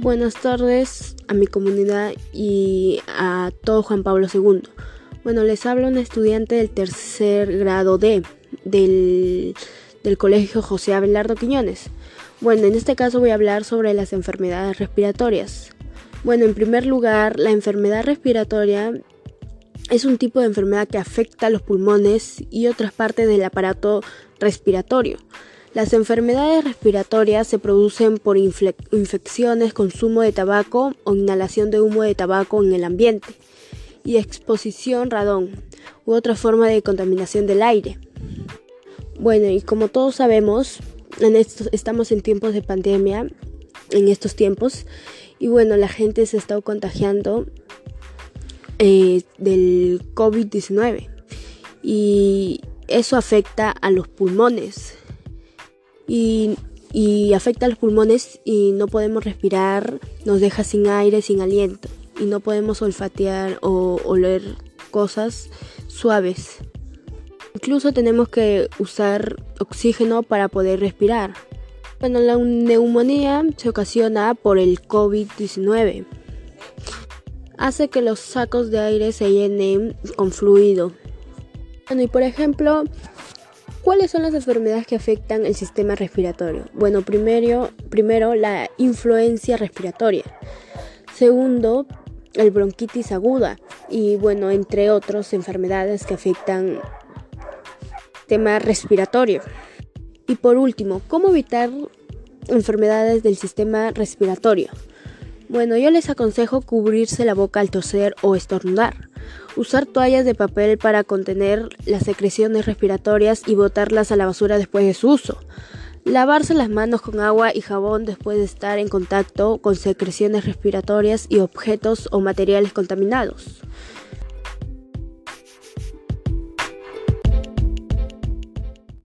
Buenas tardes a mi comunidad y a todo Juan Pablo II. Bueno, les habla un estudiante del tercer grado D del, del Colegio José Abelardo Quiñones. Bueno, en este caso voy a hablar sobre las enfermedades respiratorias. Bueno, en primer lugar, la enfermedad respiratoria es un tipo de enfermedad que afecta a los pulmones y otras partes del aparato respiratorio. Las enfermedades respiratorias se producen por infecciones, consumo de tabaco o inhalación de humo de tabaco en el ambiente y exposición radón u otra forma de contaminación del aire. Bueno, y como todos sabemos, estamos en tiempos de pandemia, en estos tiempos, y bueno, la gente se está contagiando eh, del COVID-19 y eso afecta a los pulmones y, afecta a los pulmones y no podemos respirar, nos deja sin aire, sin aliento y no podemos olfatear o oler cosas suaves. Incluso tenemos que usar oxígeno para poder respirar. Bueno, la neumonía se ocasiona por el COVID-19. Hace que los sacos de aire se llenen con fluido. Bueno, y por ejemplo, ¿Cuáles son las enfermedades que afectan el sistema respiratorio? Bueno, primero, primero la influencia respiratoria. Segundo, el bronquitis aguda. Y bueno, entre otras enfermedades que afectan sistema respiratorio. Y por último, ¿cómo evitar enfermedades del sistema respiratorio? Bueno, yo les aconsejo cubrirse la boca al toser o estornudar. Usar toallas de papel para contener las secreciones respiratorias y botarlas a la basura después de su uso. Lavarse las manos con agua y jabón después de estar en contacto con secreciones respiratorias y objetos o materiales contaminados.